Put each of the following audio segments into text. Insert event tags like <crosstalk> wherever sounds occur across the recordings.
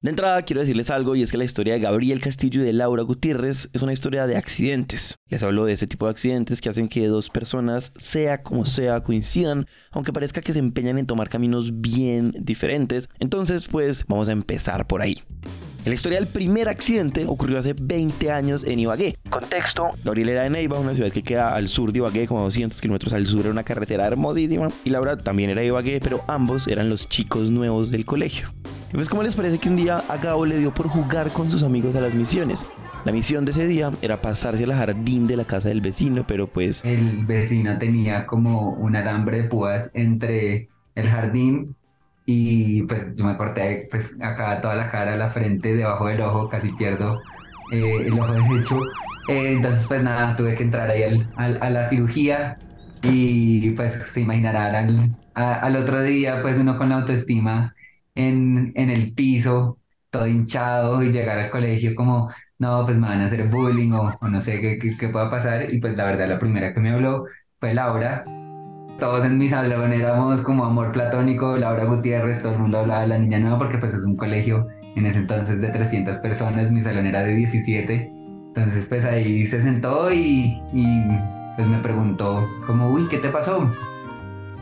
De entrada quiero decirles algo y es que la historia de Gabriel Castillo y de Laura Gutiérrez es una historia de accidentes. Les hablo de ese tipo de accidentes que hacen que dos personas, sea como sea, coincidan, aunque parezca que se empeñan en tomar caminos bien diferentes. Entonces pues vamos a empezar por ahí. La historia del primer accidente ocurrió hace 20 años en Ibagué. Contexto, Gabriel era de Neiva, una ciudad que queda al sur de Ibagué, como 200 kilómetros al sur, era una carretera hermosísima. Y Laura también era de Ibagué, pero ambos eran los chicos nuevos del colegio. Pues, ¿cómo les parece que un día a Gabo le dio por jugar con sus amigos a las misiones? La misión de ese día era pasarse al jardín de la casa del vecino, pero pues... El vecino tenía como un alambre de púas entre el jardín y pues yo me corté pues acá toda la cara, la frente, debajo del ojo, casi pierdo eh, el ojo <laughs> derecho. Eh, entonces pues nada, tuve que entrar ahí al, a la cirugía y pues se imaginarán al, al otro día pues uno con la autoestima en, en el piso, todo hinchado y llegar al colegio como, no, pues me van a hacer bullying o, no sé qué, qué, pueda pasar. Y pues la verdad, la primera que me habló fue Laura. Todos en mi salón éramos como amor platónico, Laura Gutiérrez, todo el mundo hablaba de la niña nueva porque pues es un colegio en ese entonces de 300 personas, mi salón era de 17. Entonces pues ahí se sentó y, y pues me preguntó como, uy, ¿qué te pasó?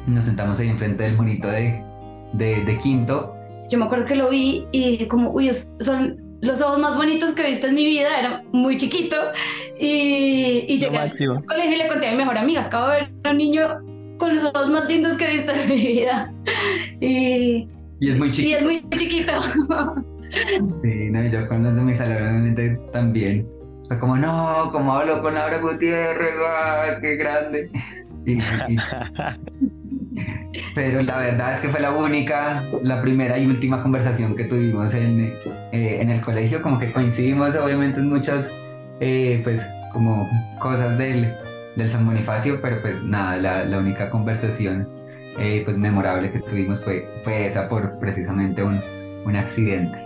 Nos sentamos ahí enfrente del monito de, de, de quinto yo me acuerdo que lo vi y dije como, uy, son los ojos más bonitos que he visto en mi vida, era muy chiquito y, y llegué al colegio y le conté a mi mejor amiga, acabo de ver a un niño con los ojos más lindos que he visto en mi vida. Y, y es muy chiquito. Y es muy chiquito. <laughs> Sí, no, yo con los de mi salón también. Fue como, no, como hablo con Laura Gutiérrez, ¡ah, qué grande! Pero la verdad es que fue la única, la primera y última conversación que tuvimos en, eh, en el colegio, como que coincidimos obviamente en muchas, eh, pues como cosas del, del San Bonifacio, pero pues nada, la, la única conversación eh, pues memorable que tuvimos fue, fue esa por precisamente un, un accidente.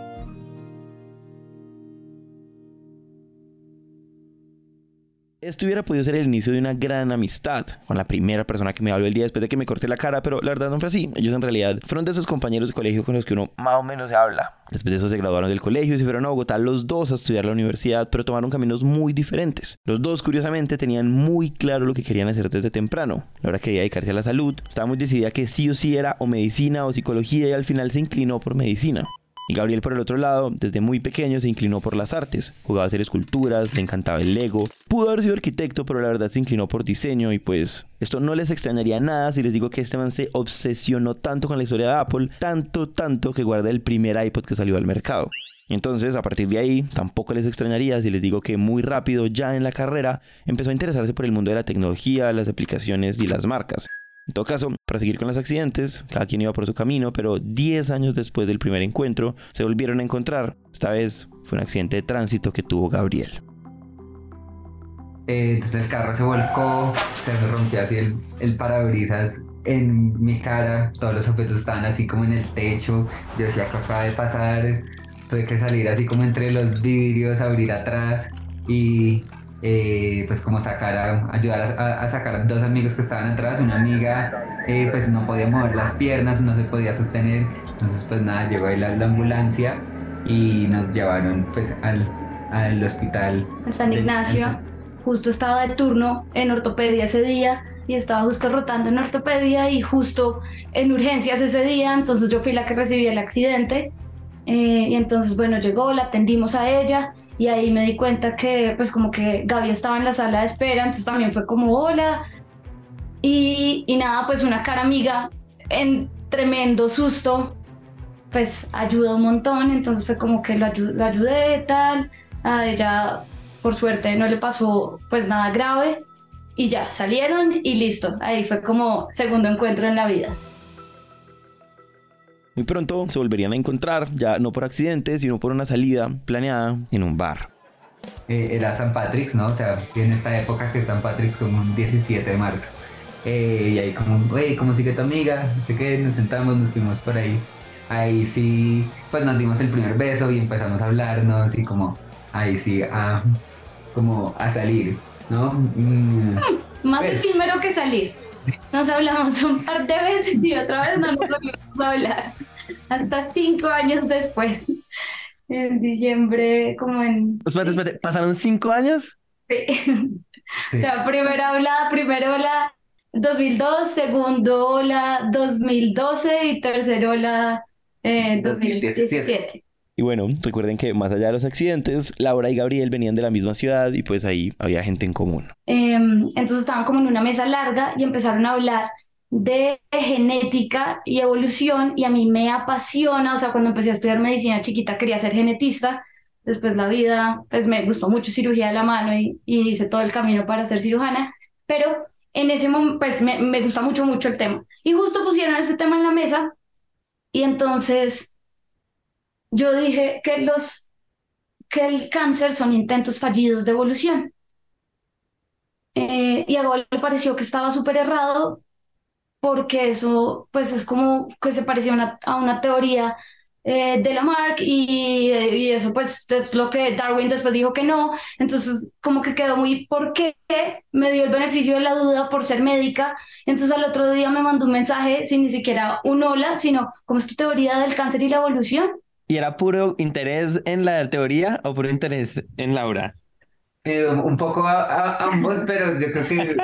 Esto hubiera podido ser el inicio de una gran amistad con la primera persona que me habló el día después de que me corté la cara, pero la verdad no fue así. Ellos en realidad fueron de esos compañeros de colegio con los que uno más o menos se habla. Después de eso se graduaron del colegio y se fueron a Bogotá los dos a estudiar la universidad, pero tomaron caminos muy diferentes. Los dos, curiosamente, tenían muy claro lo que querían hacer desde temprano. Laura quería dedicarse a la salud, estaba muy decidida que sí o sí era o medicina o psicología y al final se inclinó por medicina. Y Gabriel, por el otro lado, desde muy pequeño se inclinó por las artes. Jugaba a hacer esculturas, le encantaba el Lego. Pudo haber sido arquitecto, pero la verdad se inclinó por diseño y pues esto no les extrañaría nada si les digo que este man se obsesionó tanto con la historia de Apple, tanto, tanto que guarda el primer iPod que salió al mercado. Entonces, a partir de ahí, tampoco les extrañaría si les digo que muy rápido, ya en la carrera, empezó a interesarse por el mundo de la tecnología, las aplicaciones y las marcas. En todo caso, para seguir con los accidentes, cada quien iba por su camino, pero 10 años después del primer encuentro se volvieron a encontrar. Esta vez fue un accidente de tránsito que tuvo Gabriel. Eh, entonces el carro se volcó, se rompió así el parabrisas en mi cara, todos los objetos estaban así como en el techo, yo decía que acaba de pasar, tuve que salir así como entre los vidrios, abrir atrás y eh, pues como sacar a, ayudar a, sacar a dos amigos que estaban atrás, una amiga eh, pues no podía mover las piernas, no se podía sostener, entonces pues nada, llegó ahí la, ambulancia y nos llevaron pues al, al hospital. San Ignacio, justo estaba de turno en ortopedia ese día y estaba justo rotando en ortopedia y justo en urgencias ese día, entonces yo fui la que recibí el accidente eh, y entonces bueno, llegó, la atendimos a ella y ahí me di cuenta que pues como que Gaby estaba en la sala de espera, entonces también fue como hola y, y nada, pues una cara amiga en tremendo susto, pues ayudó un montón, entonces fue como que lo, lo ayudé tal, a ella por suerte no le pasó pues nada grave y ya salieron y listo, ahí fue como segundo encuentro en la vida. Muy pronto se volverían a encontrar, ya no por accidente, sino por una salida planeada en un bar. Eh, era San Patrick's, ¿no? O sea, en esta época que San Patrick's como un 17 de marzo. Eh, y ahí como, güey, ¿cómo sigue tu amiga? Así que nos sentamos, nos fuimos por ahí. Ahí sí, pues nos dimos el primer beso y empezamos a hablarnos y como, ahí sí, a, como a salir, ¿no? Mm, Más pues, efímero que salir. Nos hablamos un par de veces y otra vez no nos volvimos a hablar. Hasta cinco años después. en diciembre, como en... Espérate, espérate, ¿pasaron cinco años? Sí. Sí. O sea, primera ola, primera ola 2002, segundo ola 2012 y tercera ola eh, 2017. Y bueno, recuerden que más allá de los accidentes, Laura y Gabriel venían de la misma ciudad y pues ahí había gente en común. Em, entonces estaban como en una mesa larga y empezaron a hablar de genética y evolución y a mí me apasiona, o sea, cuando empecé a estudiar medicina chiquita quería ser genetista, después la vida, pues me gustó mucho cirugía de la mano y, y hice todo el camino para ser cirujana, pero en ese momento, pues me, me gusta mucho, mucho el tema. Y justo pusieron ese tema en la mesa y entonces yo dije que los que el cáncer son intentos fallidos de evolución. Eh, y a Gabo le pareció que estaba súper errado porque eso pues es como que se parecía una, a una teoría eh, de Lamarck y, y eso pues es lo que Darwin después dijo que no, entonces como que quedó muy ¿por qué? Me dio el beneficio de la duda por ser médica, entonces al otro día me mandó un mensaje sin ni siquiera un hola, sino ¿cómo es tu teoría del cáncer y la evolución? ¿Y era puro interés en la teoría o puro interés en Laura? Eh, un poco a, a- ambos, pero yo creo que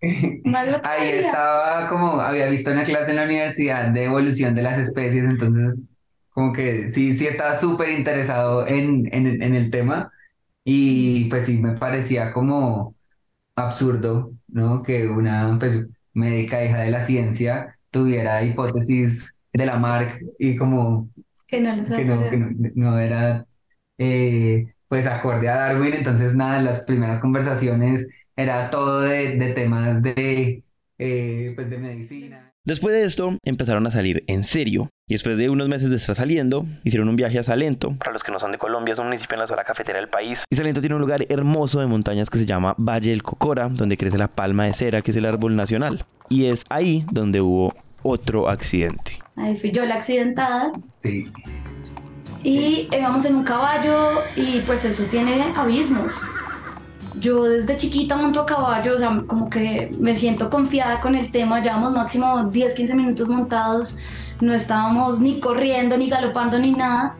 <laughs> <laughs> ahí estaba como, había visto una clase en la universidad de evolución de las especies, entonces como que sí, sí estaba súper interesado en, en, en el tema y pues sí me parecía como absurdo, ¿no? Que una pues, médica hija de la ciencia tuviera hipótesis de Lamarck y como Que no lo que no, que no, no era eh, pues acorde a Darwin, entonces nada, las primeras conversaciones era todo de, de temas de, eh, pues de medicina. Después de esto, empezaron a salir en serio. Y después de unos meses de estar saliendo, hicieron un viaje a Salento. Para los que no son de Colombia, es un municipio en la zona cafetera del país. Y Salento tiene un lugar hermoso de montañas que se llama Valle del Cocora, donde crece la palma de cera, que es el árbol nacional. Y es ahí donde hubo otro accidente. Ahí fui yo la accidentada. Sí, y íbamos en un caballo y pues eso tiene abismos. Yo desde chiquita monto a caballo, o sea, como que me siento confiada con el tema, llevamos máximo 10, 15 minutos montados, no estábamos ni corriendo, ni galopando, ni nada.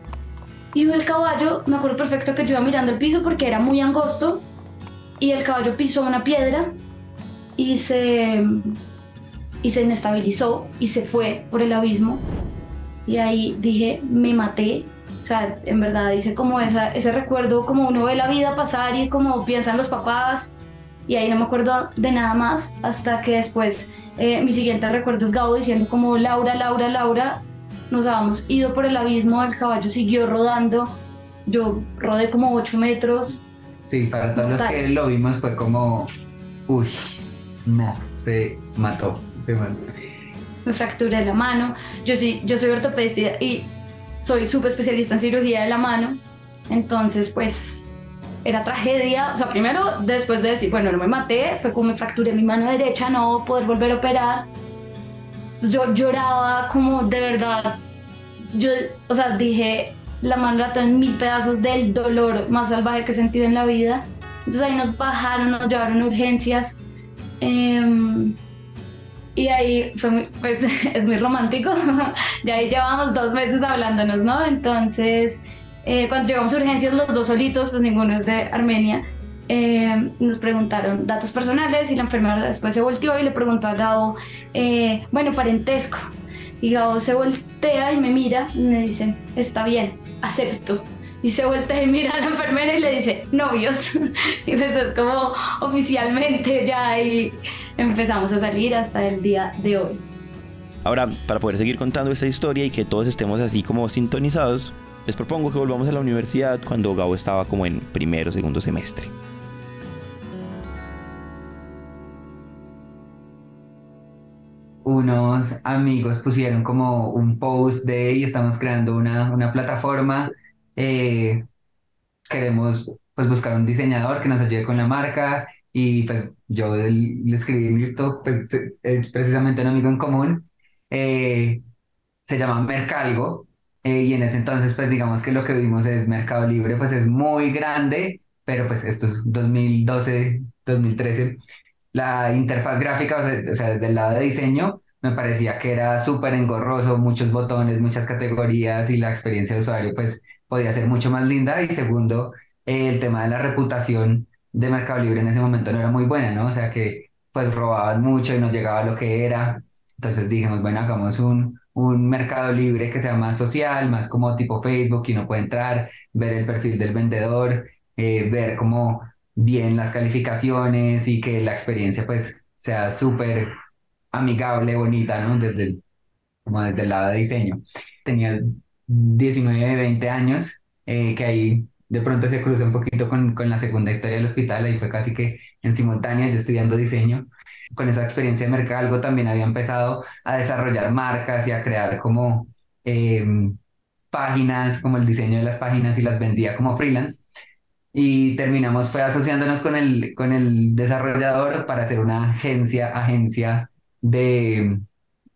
Y el caballo, me acuerdo perfecto que yo iba mirando el piso porque era muy angosto. Y el caballo pisó una piedra y se, y se inestabilizó y se fue por el abismo. Y ahí dije, me maté. O sea, en verdad hice como esa, ese recuerdo, como uno ve la vida pasar y como piensan los papás. Y ahí no me acuerdo de nada más hasta que después eh, mi siguiente recuerdo es Gabo diciendo como Laura, Laura, Laura. Nos habíamos ido por el abismo, el caballo siguió rodando. Yo rodé como 8 metros. sí, para todos los que lo vimos fue como, uy, no, se mató, se mató. me fracturé la mano. Yo sí, yo soy ortopedista y soy súper especialista en cirugía de la mano. Entonces, pues era tragedia. O sea, primero, después de decir, bueno, no me maté, fue como me fracturé mi mano derecha, no poder volver a operar. Entonces, yo lloraba como de verdad. Yo, o sea, dije, la mano la en mil pedazos del dolor más salvaje que he sentido en la vida. Entonces ahí nos bajaron, nos llevaron a urgencias. Em, y ahí fue muy, pues <laughs> es muy romántico. <laughs> ya ahí llevábamos dos meses hablándonos, ¿no? Entonces, eh, cuando llegamos a urgencias, los dos solitos, pues ninguno es de Armenia, eh, nos preguntaron datos personales y la enfermera después se volteó y le preguntó a Gabo, eh, bueno, parentesco. Y Gabo se voltea y me mira y me dice, está bien, acepto. Y se voltea y mira a la enfermera y le dice, novios. <laughs> y pues es como oficialmente ya y empezamos a salir hasta el día de hoy. Ahora, para poder seguir contando esta historia y que todos estemos así como sintonizados, les propongo que volvamos a la universidad cuando Gabo estaba como en primero o segundo semestre. unos amigos pusieron como un post de y estamos creando una, una plataforma. Eh, queremos pues buscar un diseñador que nos ayude con la marca y pues yo le escribí listo, pues se- es precisamente un amigo en común. eh, se llama Mercalgo eh, y en ese entonces pues digamos que lo que vimos es Mercado Libre pues es muy grande, pero pues esto es 2012, 2013 la interfaz gráfica, o sea, o sea, desde el lado de diseño, me parecía que era súper engorroso, muchos botones, muchas categorías y la experiencia de usuario, pues podía ser mucho más linda y segundo, el tema de la reputación de Mercado Libre en ese momento no era muy buena, ¿no? O sea que pues robaban mucho y no llegaba lo que era. Entonces dijimos, bueno, hagamos un, un Mercado Libre que sea más social, más como tipo Facebook y uno puede entrar, ver el perfil del vendedor, eh, ver cómo bien las calificaciones y que la experiencia pues sea súper amigable, bonita, ¿no? Desde el, como desde el lado de diseño. Tenía 19, 20 años, eh, que ahí de pronto se cruza un poquito con, con la segunda historia del hospital, ahí fue casi que en simultánea, yo estudiando diseño. Con esa experiencia de mercado también había empezado a desarrollar marcas y a crear como em, páginas, como el diseño de las páginas y las vendía como freelance. Y terminamos fue asociándonos con el, con el desarrollador para hacer una agencia, agencia de,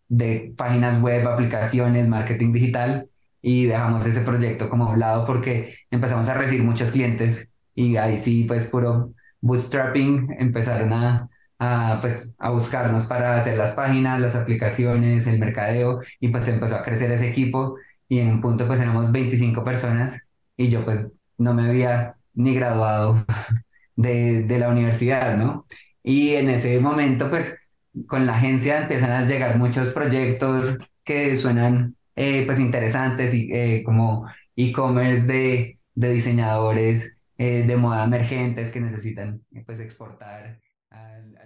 de páginas web, aplicaciones, marketing digital y dejamos ese proyecto como a un lado porque empezamos a recibir muchos clientes y ahí sí, pues puro bootstrapping, empezaron a, a, pues, a buscarnos para hacer las páginas, las aplicaciones, el mercadeo y pues empezó a crecer ese equipo y en un punto pues éramos 25 personas y yo pues no me había ni graduado <laughs> de, de la universidad, ¿no? Y en ese momento pues con la agencia empiezan a llegar muchos proyectos que suenan eh, pues interesantes y eh, como e-commerce de, de, diseñadores eh, de moda emergentes que necesitan pues exportar.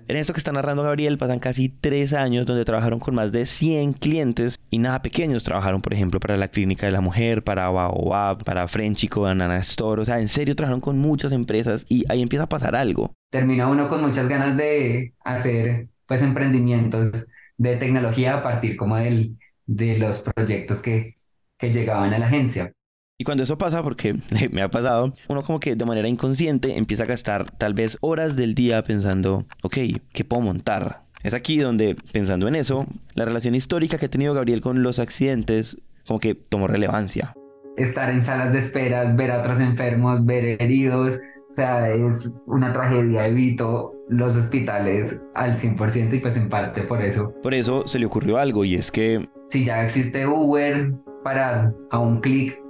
En esto que está narrando Gabriel pasan casi tres años donde trabajaron con más de 100 clientes y nada pequeños. Trabajaron, por ejemplo, para la Clínica de la Mujer, para Baobab, para Frenchico, Banana Store. O sea, en serio trabajaron con muchas empresas y ahí empieza a pasar algo. Termina uno con muchas ganas de hacer pues emprendimientos de tecnología a partir como del, de los proyectos que, que llegaban a la agencia. Y cuando eso pasa, porque <laughs> me ha pasado, uno como que de manera inconsciente empieza a gastar tal vez horas del día pensando, ok, ¿qué puedo montar? Es aquí donde, pensando en eso, la relación histórica que ha tenido Gabriel con los accidentes como que tomó relevancia. Estar en salas de esperas, ver a otros enfermos, ver heridos, o sea, es una tragedia. Evito los hospitales al 100% y pues en parte por eso. Por eso se le ocurrió algo y es que... Si ya existe Uber para a un clic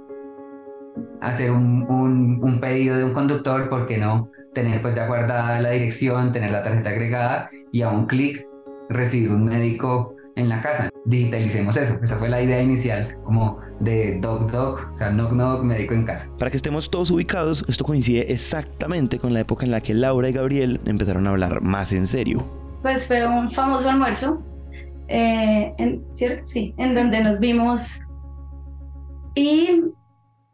hacer un, un, un, pedido de un conductor, ¿por qué no tener pues ya guardada la dirección, tener la tarjeta agregada y a un clic recibir un médico en la casa? Digitalicemos eso, esa fue la idea inicial, como de Dog Dog, o sea, Knock Knock, médico en casa. Para que estemos todos ubicados, esto coincide exactamente con la época en la que Laura y Gabriel empezaron a hablar más en serio. Pues fue un famoso almuerzo, eh, en, ¿cierto? Sí, en donde nos vimos y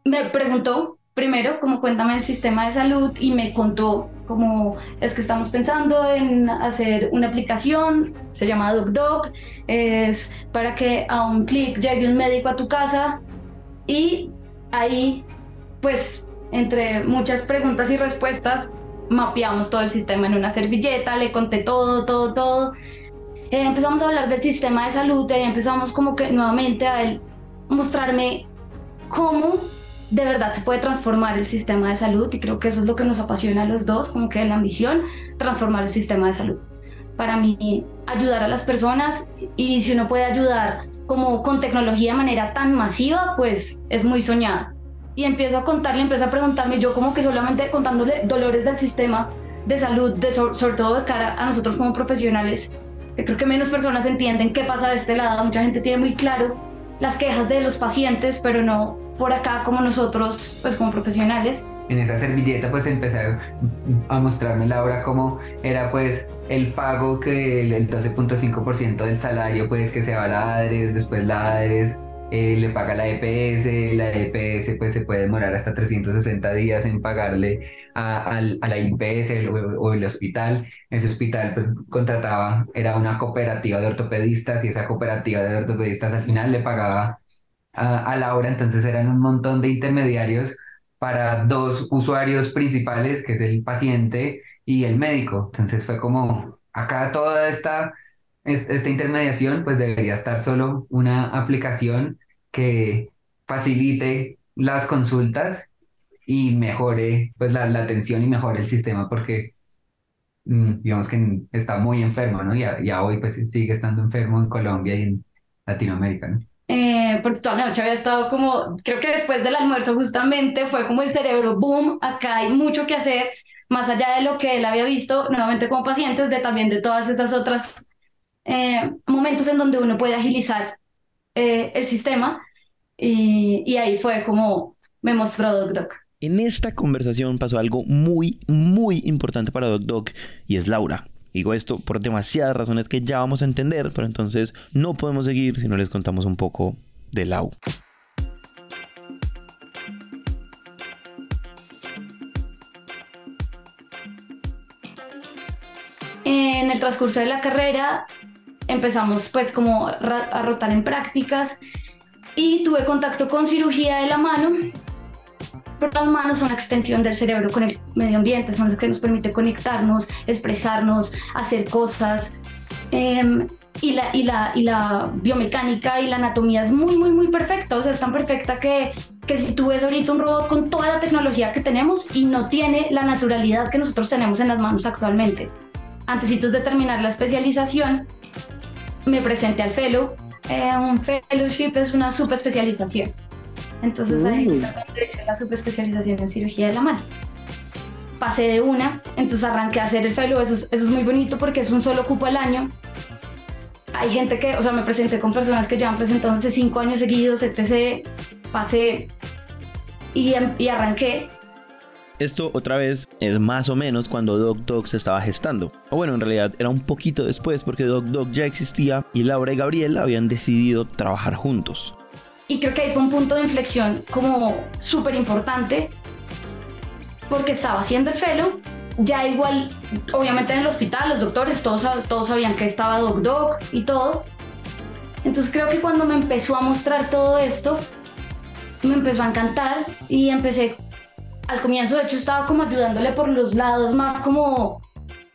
me preguntó primero como cuéntame el sistema de salud y me contó cómo es que estamos pensando en hacer una aplicación, se llama DocDoc, es para que a un clic llegue un médico a tu casa y ahí pues entre muchas preguntas y respuestas mapeamos todo el sistema en una servilleta, le conté todo, todo, todo. Eh, empezamos a hablar del sistema de salud y empezamos como que nuevamente a él mostrarme cómo de verdad se puede transformar el sistema de salud y creo que eso es lo que nos apasiona a los dos, como que la ambición, transformar el sistema de salud. Para mí, ayudar a las personas y si uno puede ayudar como con tecnología de manera tan masiva, pues es muy soñado. Y empiezo a contarle, empiezo a preguntarme, yo como que solamente contándole dolores del sistema de salud, de sobre todo de cara a nosotros como profesionales, creo que menos personas entienden qué pasa de este lado, mucha gente tiene muy claro las quejas de los pacientes, pero no por acá como nosotros, pues como profesionales. En esa servilleta pues empecé a mostrarme la obra como era pues el pago que el, 12.5% del salario pues que se va a la ADRES, después la ADRES eh, le paga la EPS, la EPS pues se puede demorar hasta 360 días en pagarle a, a la IPS o, el hospital. Ese hospital pues contrataba, era una cooperativa de ortopedistas y esa cooperativa de ortopedistas al final le pagaba a, la hora, entonces eran un montón de intermediarios para dos usuarios principales, que es el paciente y el médico. Entonces fue como, acá toda esta, esta intermediación, pues debería estar solo una aplicación que facilite las consultas y mejore pues la, la atención y mejore el sistema porque mm, digamos que está muy enfermo, ¿no? Ya, ya hoy pues sigue estando enfermo en Colombia y en Latinoamérica, ¿no? Eh, porque toda la noche había estado como, creo que después del almuerzo justamente fue como el cerebro, boom, acá hay mucho que hacer, más allá de lo que él había visto nuevamente como pacientes, de también de todas esas otras eh, momentos en donde uno puede agilizar eh, el sistema. Y, y, ahí fue como me mostró Doc Doc. En esta conversación pasó algo muy, muy importante para Doc Doc y es Laura. Digo esto por demasiadas razones que ya vamos a entender, pero entonces no podemos seguir si no les contamos un poco de Lau. En el transcurso de la carrera empezamos pues como a rotar en prácticas y tuve contacto con cirugía de la mano. Las manos son una extensión del cerebro con el medio ambiente, son los que nos permite conectarnos, expresarnos, hacer cosas. Em, y la, y, la, y la biomecánica y la anatomía es muy, muy, muy perfecta. O sea, es tan perfecta que, que si tú ves ahorita un robot con toda la tecnología que tenemos y no tiene la naturalidad que nosotros tenemos en las manos actualmente. Antes de terminar la especialización, me presenté al fellow. Eh, un fellowship es una subespecialización. Entonces ahí uh. hice la subespecialización en cirugía de la mano. Pasé de una, entonces arranqué a hacer el fellow. Eso es, eso es muy bonito porque es un solo cupo al año hay gente que, o sea, me presenté con personas que ya han presentado hace cinco años seguidos, etc. Pasé y, y arranqué. Esto otra vez es más o menos cuando Doc Dog se estaba gestando. O bueno, en realidad era un poquito después porque Doc Dog ya existía y Laura y Gabriel habían decidido trabajar juntos. Y creo que ahí fue un punto de inflexión como súper importante porque estaba haciendo el fellow ya igual, obviamente en el hospital, los doctores, todos, todos sabían que estaba Doc Doc y todo. Entonces creo que cuando me empezó a mostrar todo esto, me empezó a encantar y empecé, al comienzo de hecho estaba como ayudándole por los lados, más como,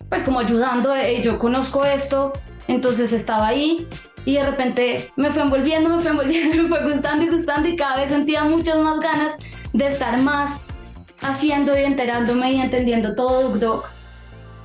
pues como ayudando, yo conozco esto, entonces estaba ahí y de repente me fue envolviendo, me fue envolviendo, <laughs> me fue gustando y gustando y cada vez sentía muchas más ganas de estar más haciendo y enterándome y entendiendo todo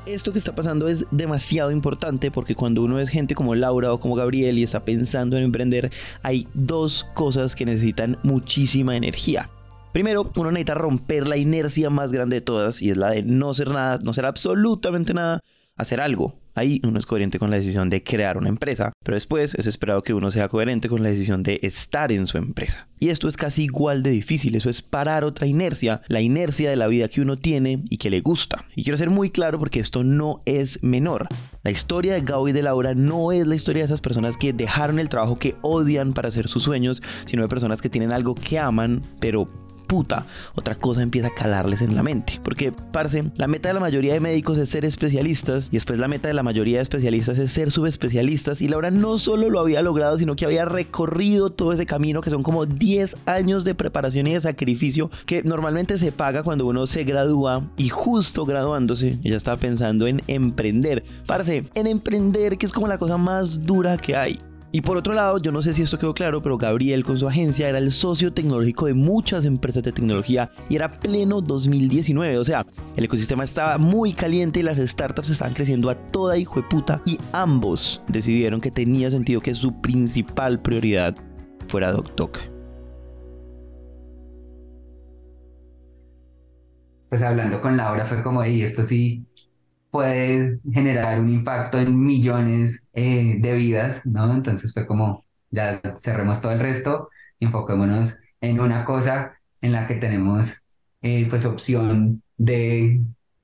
Esto que está pasando es demasiado importante porque cuando uno es gente como Laura o como Gabriel y está pensando en emprender, hay dos cosas que necesitan muchísima energía. Primero, uno necesita romper la inercia más grande de todas y es la de no ser nada, no ser absolutamente nada, hacer algo. Ahí uno es coherente con la decisión de crear una empresa, pero después es esperado que uno sea coherente con la decisión de estar en su empresa. Y esto es casi igual de difícil, eso es parar otra inercia, la inercia de la vida que uno tiene y que le gusta. Y quiero ser muy claro porque esto no es menor. La historia de Gao y de Laura no es la historia de esas personas que dejaron el trabajo que odian para hacer sus sueños, sino de personas que tienen algo que aman, pero otra cosa empieza a calarles en la mente. Porque, parce, la meta de la mayoría de médicos es ser especialistas y después la meta de la mayoría de especialistas es ser subespecialistas y Laura no solo lo había logrado, sino que había recorrido todo ese camino que son como 10 años de preparación y de sacrificio que normalmente se paga cuando uno se gradúa y justo graduándose ella estaba pensando en emprender. Parce, en emprender que es como la cosa más dura que hay. Y por otro lado, yo no sé si esto quedó claro, pero Gabriel con su agencia era el socio tecnológico de muchas empresas de tecnología y era pleno 2019. O sea, el ecosistema estaba muy caliente y las startups estaban creciendo a toda hijo de puta. Y ambos decidieron que tenía sentido que su principal prioridad fuera DocDoc. Pues hablando con Laura fue como, y esto sí puede generar un impacto en millones eh, de vidas, ¿no? Entonces fue como, ya cerremos todo el resto, enfoquémonos en una cosa en la que tenemos eh, pues opción de,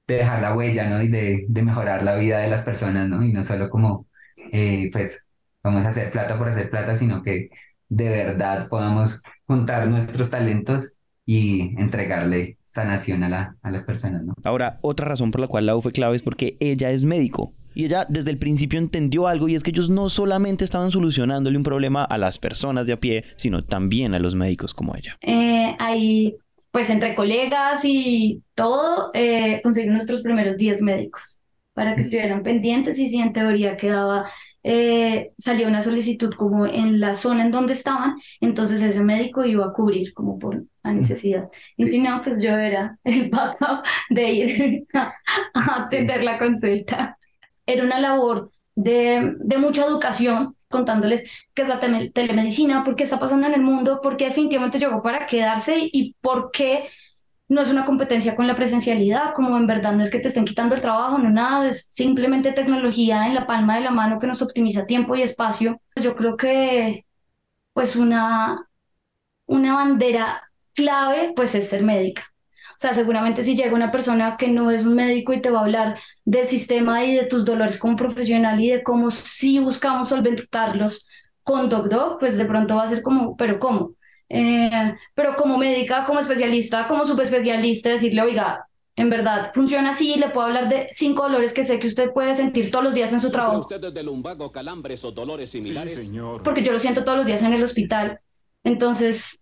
dejar la huella, ¿no? Y de, mejorar la vida de las personas, ¿no? Y no solo como, eh, pues, vamos a hacer plata por hacer plata, sino que de verdad podamos juntar nuestros talentos y entregarle sanación a, la, a las personas. ¿no? Ahora, otra razón por la cual la U fue clave es porque ella es médico. Y ella desde el principio entendió algo y es que ellos no solamente estaban solucionándole un problema a las personas de a pie, sino también a los médicos como ella. Eh, ahí, pues entre colegas y todo, eh, conseguimos nuestros primeros 10 médicos para que estuvieran pendientes y si en teoría quedaba eh, salía una solicitud como en la zona en donde estaban, entonces ese médico iba a cubrir como por la necesidad. Y si no, pues yo era el <laughs> backup de ir a, atender la consulta. Era una labor de, de mucha educación, contándoles qué es la telemedicina, por qué está pasando en el mundo, por qué definitivamente llegó para quedarse y por qué no es una competencia con la presencialidad, como en verdad no es que te estén quitando el trabajo, no nada, es simplemente tecnología en la palma de la mano que nos optimiza tiempo y espacio. Yo creo que pues una, una bandera clave pues es ser médica. O sea, seguramente si llega una persona que no es un médico y te va a hablar del sistema y de tus dolores como profesional y de cómo si buscamos solventarlos con DocDoc, pues de pronto va a ser como, pero ¿cómo? Eh, pero como médica, como especialista, como subespecialista, decirle, oiga, en verdad, funciona así, le puedo hablar de cinco dolores que sé que usted puede sentir todos los días en su trabajo. usted de lumbago, calambres o dolores similares? señor. Porque yo lo siento todos los días en el hospital. Entonces,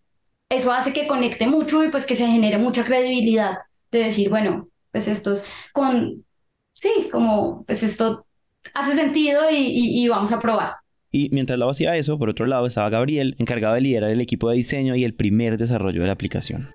eso hace que conecte mucho y pues que se genere mucha credibilidad de decir, bueno, pues esto es con, sí, como, pues esto hace sentido y vamos a probar. Y mientras Lau hacía eso, por otro lado estaba Gabriel, encargado de liderar el equipo de diseño y el primer desarrollo de la aplicación.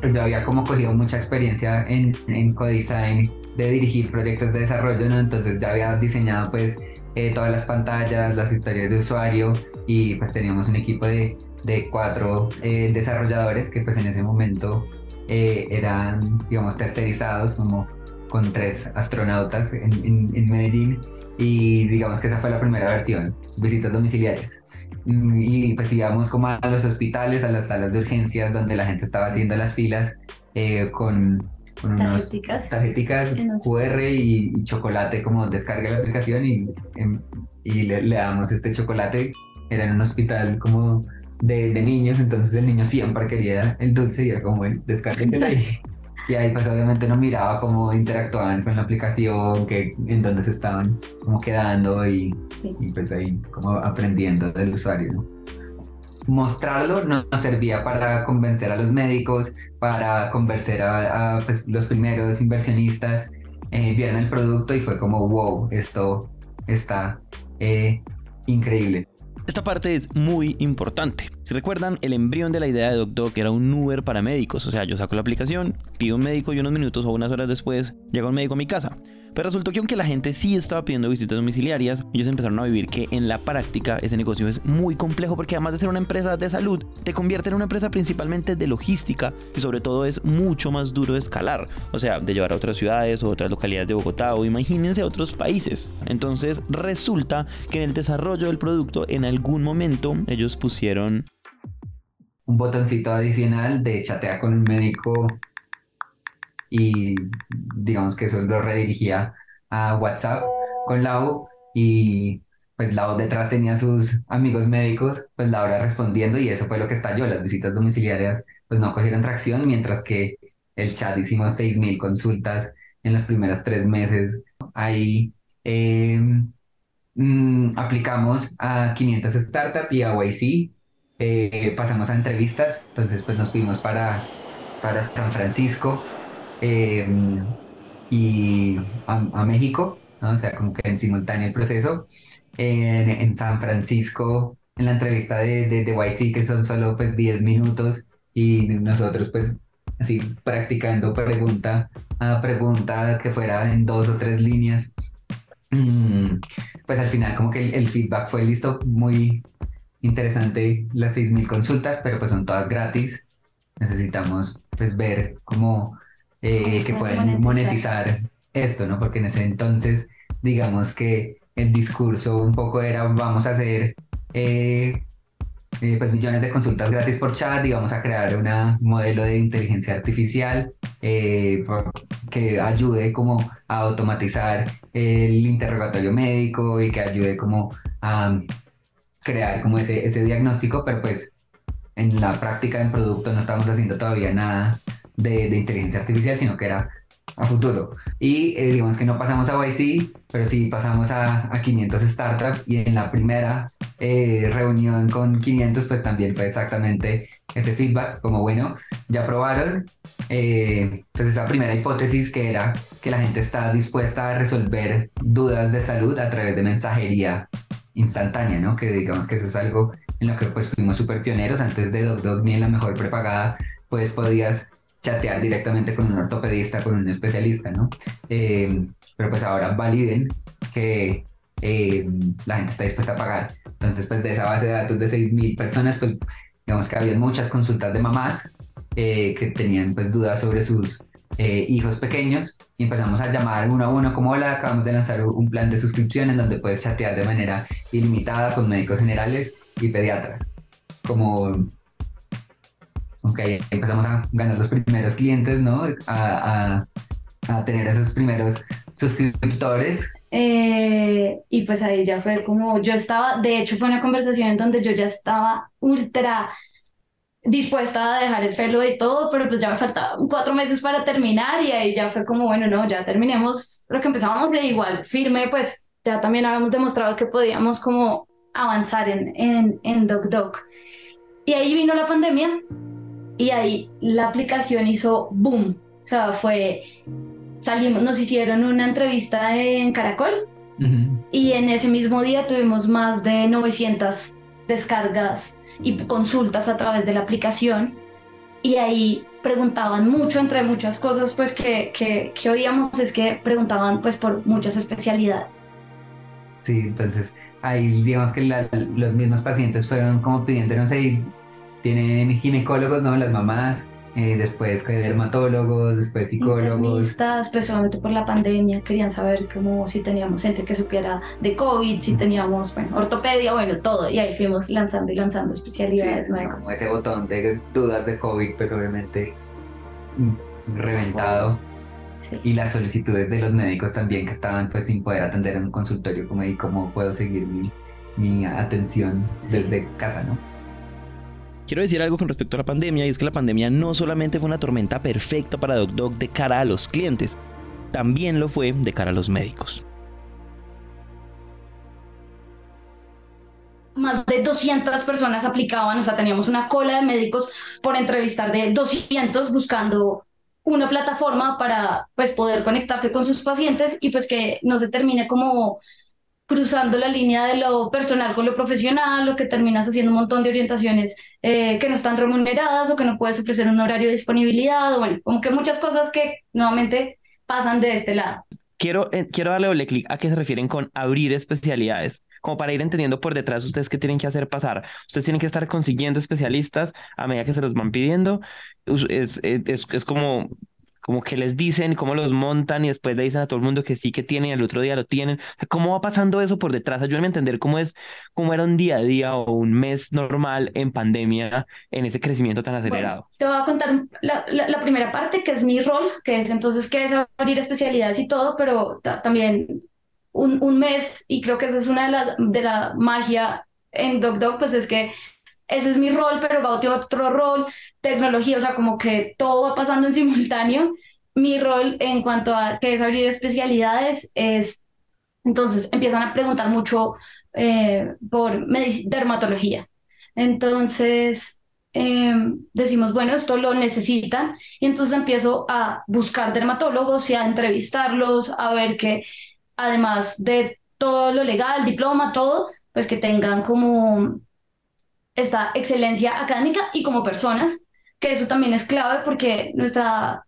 Pues yo había como cogido mucha experiencia en, en co-design de dirigir proyectos de desarrollo, ¿no? Entonces ya había diseñado pues eh, todas las pantallas, las historias de usuario y pues teníamos un equipo de, de cuatro eh, desarrolladores que pues en ese momento eh, eran, digamos, tercerizados como con tres astronautas en, en, en Medellín y digamos que esa fue la primera versión, visitas domiciliarias. Mm, y pues íbamos como a los hospitales, a las salas de urgencias donde la gente estaba haciendo las filas eh, con, con unos tarjeticas, QR y, chocolate como descarga la aplicación y, em, y le, le, damos este chocolate. Era en un hospital como de, de, niños, entonces el niño siempre quería el dulce y era como, bueno, descarguenla <laughs> y, y ahí pues obviamente no miraba cómo interactuaban con la aplicación, que, en dónde se estaban como quedando y, y pues ahí como aprendiendo del usuario, ¿no? Mostrarlo no servía para convencer a los médicos, para convencer a, pues, los primeros inversionistas, eh, vieron el producto y fue como, wow, esto está eh, increíble. Esta parte es muy importante. Si recuerdan, el embrión de la idea de DocDoc era un Uber para médicos. O sea, yo saco la aplicación, pido un médico y unos minutos o unas horas después llega un médico a mi casa. Pero resultó que aunque la gente sí estaba pidiendo visitas domiciliarias, ellos empezaron a vivir que en la práctica ese negocio es muy complejo porque además de ser una empresa de salud, te convierte en una empresa principalmente de logística y sobre todo es mucho más duro de escalar, o sea, de llevar a otras ciudades o otras localidades de Bogotá o imagínense a otros países. Entonces resulta que en el desarrollo del producto en algún momento ellos pusieron un botoncito adicional de chatear con un médico y digamos que eso lo redirigía a WhatsApp con Lau y pues Lau detrás tenía sus amigos médicos, pues Laura respondiendo y eso fue lo que estalló, las visitas domiciliarias pues no cogieron tracción, mientras que el chat hicimos 6.000 consultas en los primeros tres meses. Ahí em, mm, aplicamos a 500 startups y a YC, eh, pasamos a entrevistas, entonces pues nos fuimos para, para San Francisco Em, y a, México, o sea, como que en simultáneo el proceso. En, San Francisco, en la entrevista de, de, de, YC, que son solo pues 10 minutos, y nosotros pues así practicando pregunta a pregunta que fuera en dos o tres líneas. Mm, pues al final como que el, el feedback fue listo, muy interesante las 6.000 consultas, pero pues son todas gratis. Necesitamos pues ver cómo eh, que pueden monetizar. esto, ¿no? Porque en ese entonces, digamos que el discurso un poco era vamos a hacer eh, eh, pues millones de consultas gratis por chat y vamos a crear un modelo de inteligencia artificial que ayude como a automatizar el interrogatorio médico y que ayude como a crear como ese, ese diagnóstico, pero pues en la práctica en producto no estamos haciendo todavía nada de, inteligencia artificial, sino que era a futuro. Y eh, digamos que no pasamos a YC, pero sí pasamos a, a 500 startups y en la primera eh, reunión con 500 pues también fue exactamente ese feedback, como bueno, ya probaron, eh, pues esa primera hipótesis que era que la gente está dispuesta a resolver dudas de salud a través de mensajería instantánea, ¿no? Que digamos que eso es algo en lo que pues fuimos súper pioneros, antes de DocDoc ni en la mejor prepagada, pues podías chatear directamente con un ortopedista, con un especialista, ¿no? Eh, pero pues ahora validen que eh, la gente está dispuesta a pagar. Entonces, pues de esa base de datos de 6.000 personas, pues digamos que había muchas consultas de mamás eh, que tenían pues dudas sobre sus eh, hijos pequeños y empezamos a llamar uno a uno como hola, acabamos de lanzar un plan de suscripción en donde puedes chatear de manera ilimitada con médicos generales y pediatras. Como ok, empezamos a ganar los primeros clientes, ¿no? A, a, a tener esos primeros suscriptores. Eh, y pues ahí ya fue como yo estaba, de hecho fue una conversación en donde yo ya estaba ultra dispuesta a dejar el felo y todo, pero pues ya me faltaban cuatro meses para terminar y ahí ya fue como, bueno, no, ya terminemos lo que empezábamos de igual, firme, pues ya también habíamos demostrado que podíamos como avanzar en, en, en DocDoc. Y ahí vino la pandemia y ahí la aplicación hizo boom, o sea, fue, salimos, nos hicieron una entrevista en Caracol uh -huh. y en ese mismo día tuvimos más de 900 descargas y consultas a través de la aplicación y ahí preguntaban mucho entre muchas cosas pues que, que, que oíamos es que preguntaban pues por muchas especialidades. Sí, entonces ahí digamos que la, los mismos pacientes fueron como pidiendo, no sé, tienen ginecólogos, ¿no? Las mamás, eh, después dermatólogos, después psicólogos. pues solamente por la pandemia querían saber cómo si teníamos gente que supiera de COVID, si teníamos, bueno, ortopedia, bueno, todo. Y ahí fuimos lanzando y lanzando especialidades sí, nuevas. Como ese botón de dudas de COVID, pues obviamente reventado. Sí. Y las solicitudes de los médicos también que estaban pues sin poder atender en un consultorio como y cómo puedo seguir mi, mi atención sí. desde casa, ¿no? Quiero decir algo con respecto a la pandemia y es que la pandemia no solamente fue una tormenta perfecta para DocDoc de cara a los clientes, también lo fue de cara a los médicos. Más de 200 personas aplicaban, o sea, teníamos una cola de médicos por entrevistar de 200 buscando una plataforma para pues poder conectarse con sus pacientes y pues que no se termine como cruzando la línea de lo personal con lo profesional, o que terminas haciendo un montón de orientaciones eh, que no están remuneradas o que no puedes ofrecer un horario de disponibilidad, o bueno, como que muchas cosas que nuevamente pasan de este lado. Quiero, eh, quiero darle doble clic a qué se refieren con abrir especialidades como para ir entendiendo por detrás ustedes qué tienen que hacer pasar. Ustedes tienen que estar consiguiendo especialistas a medida que se los van pidiendo. Es, es, es como como que les dicen cómo los montan y después le dicen a todo el mundo que sí que tienen y el otro día lo tienen. ¿Cómo va pasando eso por detrás? Ayúdenme a entender cómo es, cómo era un día a día o un mes normal en pandemia en ese crecimiento tan acelerado. Bueno, te voy a contar la, la, la, primera parte, que es mi rol, que es entonces que es abrir especialidades y todo, pero también un, un, mes, y creo que esa es una de la, de la magia en DocDoc, pues es que ese es mi rol, pero Gauti otro rol, tecnología, o sea, como que todo va pasando en simultáneo. Mi rol en cuanto a que es abrir especialidades es, entonces empiezan a preguntar mucho eh, por dermatología. Entonces eh, decimos, bueno, esto lo necesitan y entonces empiezo a buscar dermatólogos y a entrevistarlos, a ver que además de todo lo legal, diploma, todo, pues que tengan como esta excelencia académica y como personas, que eso también es clave porque nuestra,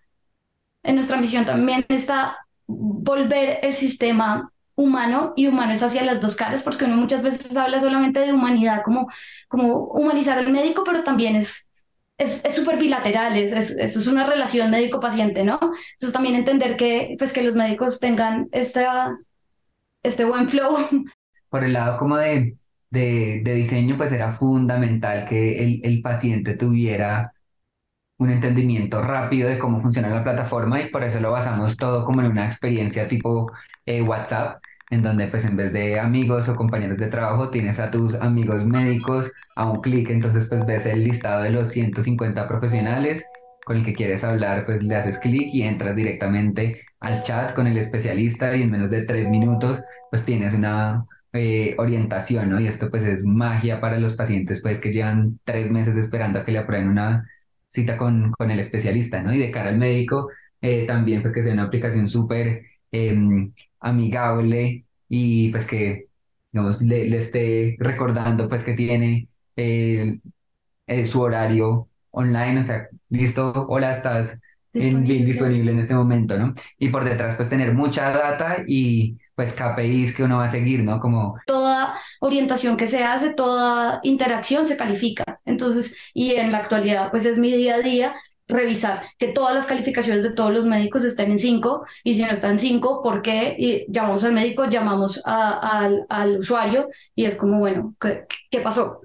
en nuestra misión también está volver el sistema humano y humano es hacia las dos caras porque uno muchas veces habla solamente de humanidad como, como humanizar al médico, pero también es es súper bilateral, es, es, eso es una relación médico-paciente, ¿no? Eso es también entender que, pues, que los médicos tengan esta, este buen flow. Por el lado como de, de, de diseño, pues era fundamental que el, el, paciente tuviera un entendimiento rápido de cómo funciona la plataforma y por eso lo basamos todo como en una experiencia tipo eh, WhatsApp, en donde pues en vez de amigos o compañeros de trabajo tienes a tus amigos médicos a un clic, entonces pues ves el listado de los 150 profesionales con el que quieres hablar, pues le haces clic y entras directamente al chat con el especialista y en menos de tres minutos pues tienes una eh, orientación, ¿no? Y esto pues es magia para los pacientes pues que llevan tres meses esperando a que le aprueben una cita con, con el especialista, ¿no? Y de cara al médico eh, también pues que sea una aplicación súper eh, amigable y pues que digamos le, le esté recordando pues que tiene eh, su horario online, o sea, listo, hola, estás disponible. En, disponible en este momento, ¿no? Y por detrás pues tener mucha data y pues KPIs que uno va a seguir, ¿no? Como toda orientación que se hace, toda interacción se califica. Entonces, y en la actualidad, pues es mi día a día revisar que todas las calificaciones de todos los médicos estén en 5 y si no están en 5, ¿por qué? Y llamamos al médico, llamamos al, al, usuario y es como, bueno, ¿qué, qué pasó?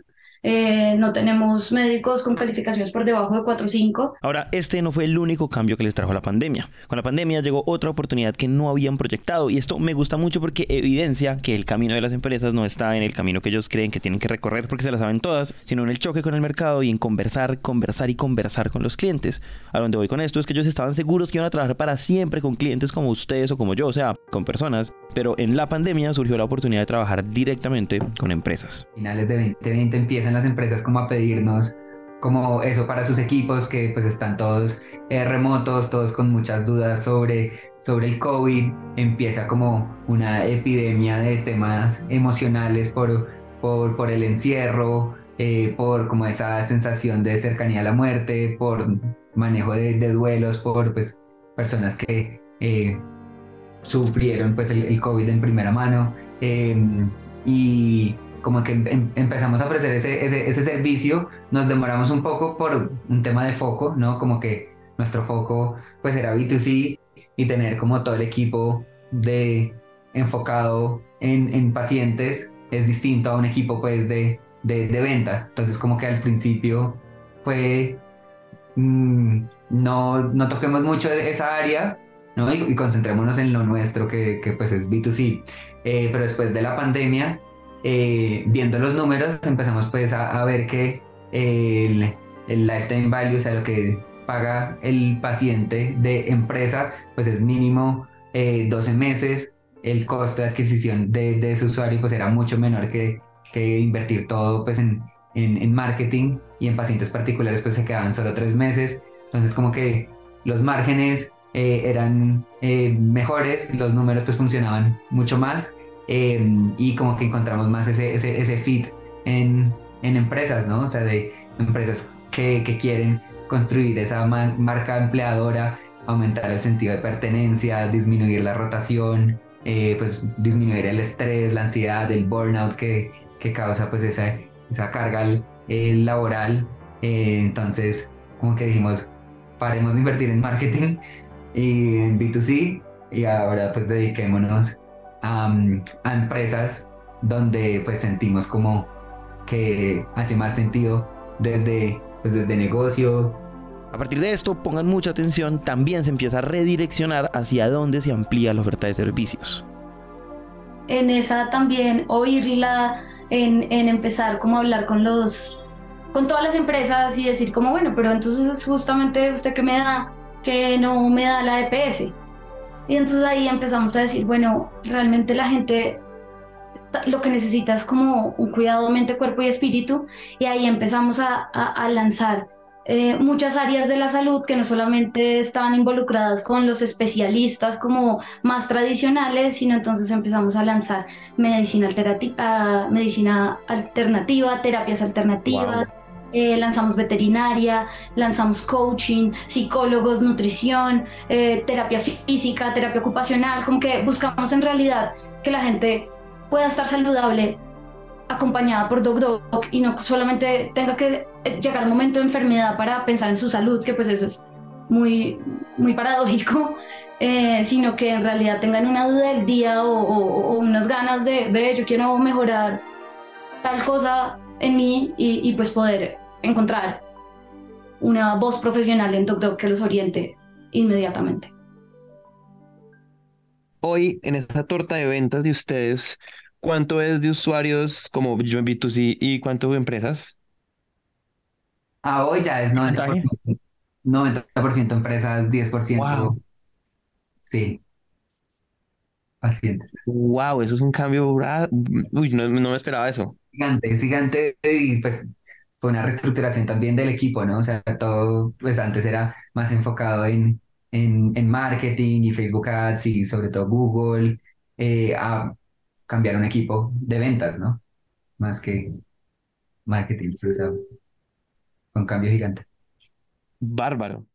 Eh, no tenemos médicos con calificaciones por debajo de 4 o 5. Ahora, este no fue el único cambio que les trajo la pandemia. Con la pandemia llegó otra oportunidad que no habían proyectado y esto me gusta mucho porque evidencia que el camino de las empresas no está en el camino que ellos creen que tienen que recorrer porque se la saben todas, sino en el choque con el mercado y en conversar, conversar y conversar con los clientes. A donde voy con esto es que ellos estaban seguros que iban a trabajar para siempre con clientes como ustedes o como yo, o sea, con personas, pero en la pandemia surgió la oportunidad de trabajar directamente con empresas. Finales de 2020 empiezan las empresas como a pedirnos como eso para sus equipos que pues están todos eh, remotos, todos con muchas dudas sobre, sobre el COVID, empieza como una epidemia de temas emocionales por, por, por el encierro, eh, por como esa sensación de cercanía a la muerte, por manejo de, de duelos, por pues personas que eh, sufrieron pues el, el, COVID en primera mano. Y como que em, empezamos a ofrecer ese, ese, ese, servicio, nos demoramos un poco por un tema de foco, ¿no? Como que nuestro foco pues era B2C y tener como todo el equipo de enfocado en, en pacientes es distinto a un equipo pues de, de, de ventas. Entonces como que al principio fue, mmm, no, no toquemos mucho esa área, ¿no? Y, y concentrémonos en lo nuestro que, que pues es B2C. Eh, pero después de la pandemia eh, viendo los números empezamos pues a, a ver que el, el, lifetime value, o sea, lo que paga el paciente de empresa, pues es mínimo eh, 12 meses, el costo de adquisición de, de, ese usuario pues era mucho menor que, que invertir todo pues en, en, en, marketing y en pacientes particulares pues se quedaban solo tres meses, entonces como que los márgenes eh, eran eh, mejores, los números pues funcionaban mucho más eh, y como que encontramos más ese, ese, ese fit en, en, empresas, ¿no? O sea, de empresas que, que quieren construir esa marca empleadora, aumentar el sentido de pertenencia, disminuir la rotación, eh, pues disminuir el estrés, la ansiedad, el burnout que, que causa pues esa, esa carga eh, laboral. Eh, entonces, como que dijimos, paremos de invertir en marketing y en B2C y ahora pues dediquémonos a, a empresas donde pues sentimos como que hace más sentido desde, pues, desde negocio. A partir de esto, pongan mucha atención, también se empieza a redireccionar hacia dónde se amplía la oferta de servicios. En esa también oírla, en, en empezar como a hablar con los, con todas las empresas y decir como, bueno, pero entonces es justamente usted que me da, que no me da la EPS. Y entonces ahí empezamos a decir, bueno, realmente la gente lo que necesita es como un cuidado mente, cuerpo y espíritu. Y ahí empezamos a, a, lanzar eh, muchas áreas de la salud que no solamente estaban involucradas con los especialistas como más tradicionales, sino entonces empezamos a lanzar medicina, alternativa, medicina alternativa terapias alternativas. Eh, lanzamos veterinaria, lanzamos coaching, psicólogos, nutrición, eh, terapia física, terapia ocupacional, como que buscamos en realidad que la gente pueda estar saludable acompañada por Doc Doc y no solamente tenga que llegar un momento de enfermedad para pensar en su salud, que pues eso es muy, muy paradójico, <laughs> eh, sino que en realidad tengan una duda del día o, o, o unas ganas de, ve, yo quiero mejorar tal cosa en mí y, y, pues poder encontrar una voz profesional en Doc Doc que los oriente inmediatamente. Hoy en esta torta de ventas de ustedes, ¿cuánto es de usuarios como yo en B2C y cuánto de empresas? Ah, hoy ya es 90%. 90% empresas, 10%. Wow. Sí. Pacientes. Wow, eso es un cambio. Uy, no, no me esperaba eso. Gigante, es gigante y pues fue una reestructuración también del equipo, ¿no? O sea, todo, pues antes era más enfocado en, en, en marketing y Facebook Ads y sobre todo Google, eh, a cambiar un equipo de ventas, ¿no? Más que marketing, o sea, un cambio gigante. Bárbaro.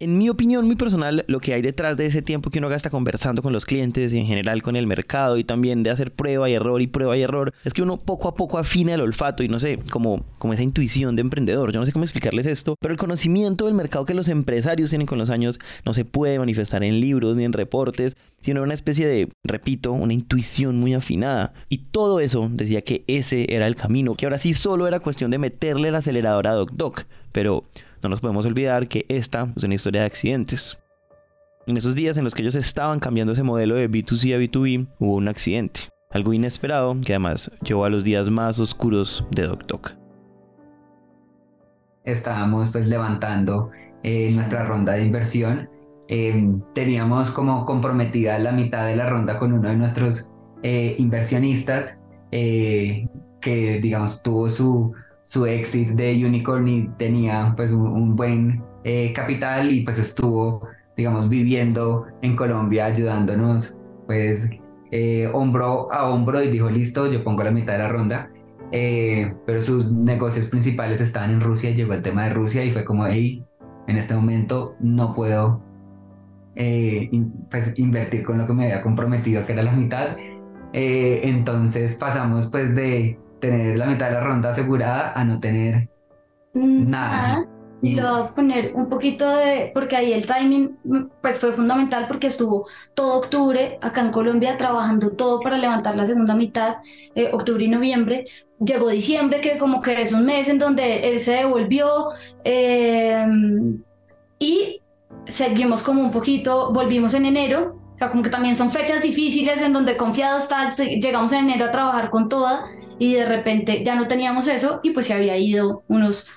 En mi opinión muy personal, lo que hay detrás de ese tiempo que uno gasta conversando con los clientes y en general con el mercado y también de hacer prueba y error y prueba y error, es que uno poco a poco afina el olfato y no sé, como, como esa intuición de emprendedor. Yo no sé cómo explicarles esto, pero el conocimiento del mercado que los empresarios tienen con los años no se puede manifestar en libros ni en reportes, sino en una especie de, repito, una intuición muy afinada. Y todo eso decía que ese era el camino, que ahora sí solo era cuestión de meterle el acelerador a Doc Doc, pero no nos podemos olvidar que esta es una historia de accidentes. En esos días en los que ellos estaban cambiando ese modelo de B2C a B2B, hubo un accidente. Algo inesperado que además llevó a los días más oscuros de Doc Doc. Estábamos pues levantando eh, nuestra ronda de inversión. Eh, teníamos como comprometida la mitad de la ronda con uno de nuestros eh, inversionistas que digamos tuvo su, su exit de Unicorn y tenía pues un, buen eh, capital y pues estuvo digamos viviendo en Colombia ayudándonos pues eh, hombro a hombro y dijo listo yo pongo la mitad de la ronda eh, pero sus negocios principales estaban en Rusia llegó el tema de Rusia y fue como hey en este momento no puedo pues invertir con lo que me había comprometido que era la mitad entonces pasamos pues de tener la mitad de la ronda asegurada a no tener Mm, nada. Y lo voy a poner un poquito de, porque ahí el timing mm, pues fue fundamental porque estuvo todo octubre acá en Colombia trabajando todo para levantar la segunda mitad, eh, octubre y noviembre. Llegó diciembre que como que es un mes en donde él se devolvió eh, y seguimos como un poquito, volvimos en enero, o sea como que también son fechas difíciles en donde confiados tal, llegamos en enero a trabajar con toda y de repente ya no teníamos eso y pues se había ido unos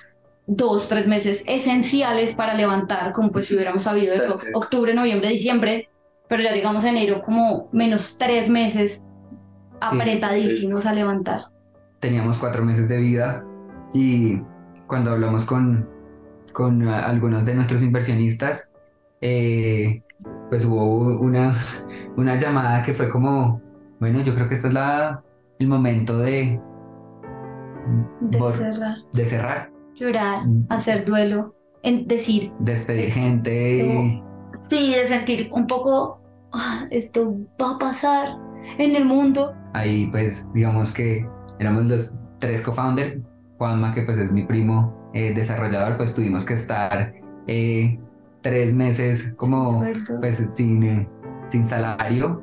dos, tres meses esenciales para levantar, como pues si hubiéramos sabido de octubre, noviembre, diciembre, pero ya llegamos a enero como menos tres meses apretadísimos a levantar. Teníamos cuatro meses de vida y cuando hablamos con, con algunos de nuestros inversionistas, eh, pues hubo una, una llamada que fue como, bueno, yo creo que esta es la, el momento de, de cerrar. De cerrar llorar, mm. hacer duelo, en decir. Despedir gente. Sí, de sentir un poco, ah, esto va a pasar en el mundo. Ahí pues digamos que éramos los tres co-founders, Juanma que pues es mi primo eh, desarrollador, pues tuvimos que estar eh, tres meses como pues sin, eh, sin salario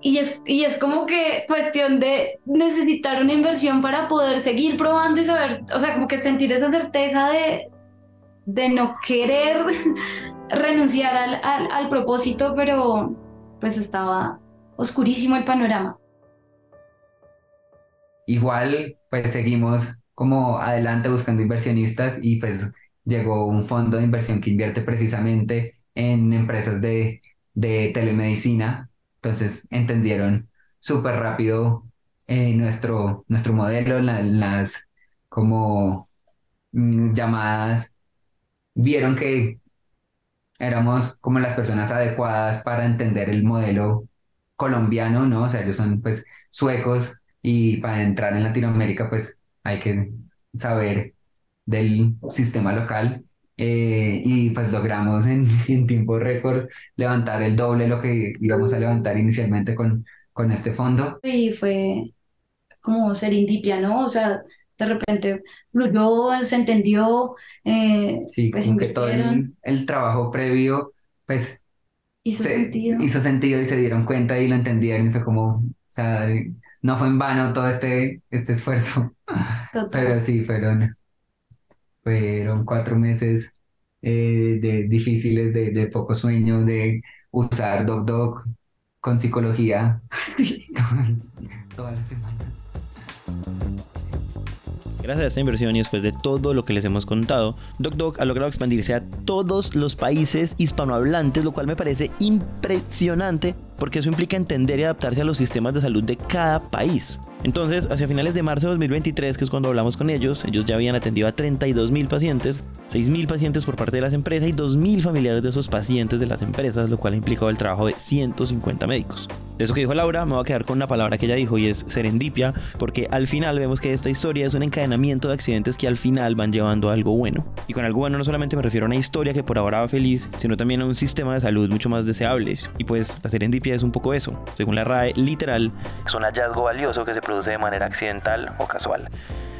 y es, y es como que cuestión de necesitar una inversión para poder seguir probando y saber, o sea, como que sentir esa certeza de, de no querer <laughs> renunciar al, al, al propósito, pero pues estaba oscurísimo el panorama. Igual, pues seguimos como adelante buscando inversionistas y pues llegó un fondo de inversión que invierte precisamente en empresas de, de telemedicina entonces entendieron súper rápido eh, nuestro, nuestro modelo, las como mm, llamadas, vieron que éramos como las personas adecuadas para entender el modelo colombiano, ¿no? O sea, ellos son pues suecos y para entrar en Latinoamérica pues hay que saber del sistema local eh, y pues logramos en, <laughs> en tiempo récord levantar el doble de lo que íbamos a levantar inicialmente con, con este fondo. Y fue como serendipia, ¿no? O sea, de repente fluyó, se entendió, eh, sí, pues como que todo el, el, trabajo previo, pues hizo sentido. Hizo sentido y se dieron cuenta y lo entendieron y fue como, o sea, no fue en vano todo este, este esfuerzo, <laughs> pero sí, fueron fueron cuatro meses eh, de, difíciles, de, de, poco sueño, de usar Doc Doc con psicología <laughs> <laughs> todas las semanas. Gracias a esta inversión y después de todo lo que les hemos contado, DocDoc ha logrado expandirse a todos los países hispanohablantes, lo cual me parece impresionante porque eso implica entender y adaptarse a los sistemas de salud de cada país. Entonces, hacia finales de marzo de 2023, que es cuando hablamos con ellos, ellos ya habían atendido a 32 mil pacientes, 6 mil pacientes por parte de las empresas y 2 mil familiares de esos pacientes de las empresas, lo cual ha implicado el trabajo de 150 médicos. Eso que dijo Laura, me voy a quedar con una palabra que ella dijo y es serendipia, porque al final vemos que esta historia es un encadenamiento de accidentes que al final van llevando a algo bueno. Y con algo bueno no solamente me refiero a una historia que por ahora va feliz, sino también a un sistema de salud mucho más deseable. Y pues la serendipia es un poco eso. Según la RAE, literal, es un hallazgo valioso que se produce de manera accidental o casual.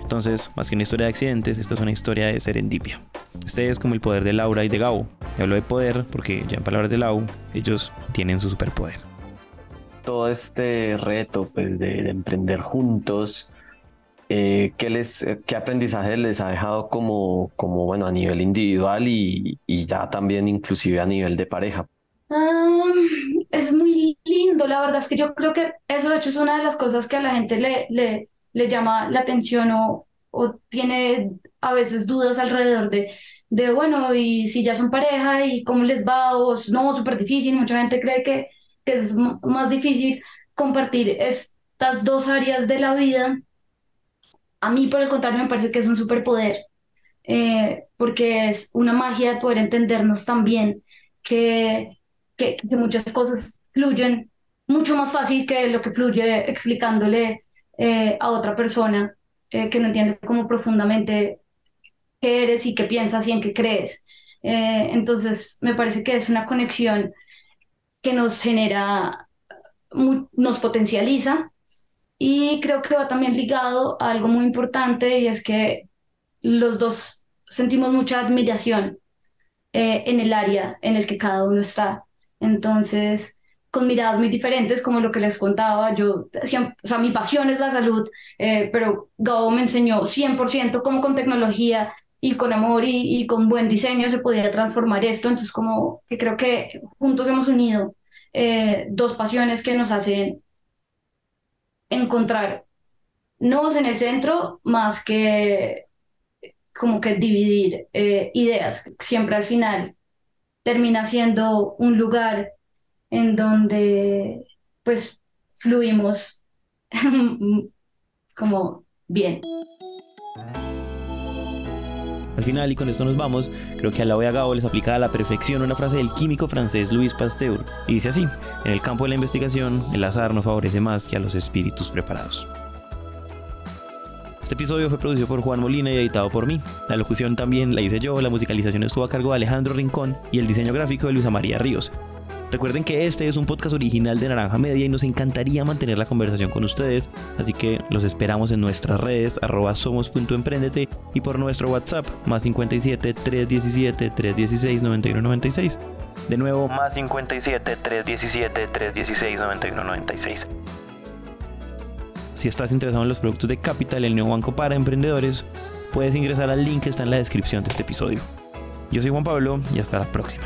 Entonces, más que una historia de accidentes, esta es una historia de serendipia. Este es como el poder de Laura y de Gabo. Y hablo de poder porque ya en palabras de Lau, ellos tienen su superpoder todo este reto pues, de, emprender juntos, eh, ¿qué, les, ¿qué aprendizaje les ha dejado como, como bueno, a nivel individual y, ya también inclusive a nivel de pareja? es muy lindo, la verdad es que yo creo que eso de hecho es una de las cosas que a la gente le, le, le llama la atención o, o tiene a veces dudas alrededor de, de, bueno, y si ya son pareja y cómo les va, o no, súper difícil, mucha gente cree que que es más difícil compartir estas dos áreas de la vida. A mí, por el contrario, me parece que es un superpoder, eh, porque es una magia de poder entendernos tan bien que, que, muchas cosas fluyen mucho más fácil que lo que fluye explicándole eh, a otra persona eh, que no entiende cómo profundamente eres y qué piensas y en qué crees. entonces, me parece que es una conexión que nos genera, nos potencializa y creo que va también ligado a algo muy importante y es que los dos sentimos mucha admiración eh, en el área en el que cada uno está. Entonces, con miradas muy diferentes, como lo que les contaba, yo, o sea, mi pasión es la salud, eh, pero Gabo me enseñó 100% cómo con tecnología y con amor y, con buen diseño se podía transformar esto. Entonces, como que creo que juntos hemos unido eh, dos pasiones que nos hacen encontrar nuevos en el centro más que como que dividir eh, ideas. Siempre al final termina siendo un lugar en donde pues fluimos <laughs> como bien. Al final, y con esto nos vamos, creo que a la Gabo les aplica a la perfección una frase del químico francés Louis Pasteur, y dice así, en el campo de la investigación, el azar no favorece más que a los espíritus preparados. Este episodio fue producido por Juan Molina y editado por mí. La locución también la hice yo, la musicalización estuvo a cargo de Alejandro Rincón y el diseño gráfico de Luisa María Ríos. Recuerden que este es un podcast original de Naranja Media y nos encantaría mantener la conversación con ustedes, así que los esperamos en nuestras redes arroba somos.emprendete y por nuestro WhatsApp más 57 317 316 9196. De nuevo, más 57 317 316 9196. Si estás interesado en los productos de Capital, el nuevo banco para emprendedores, puedes ingresar al link que está en la descripción de este episodio. Yo soy Juan Pablo y hasta la próxima.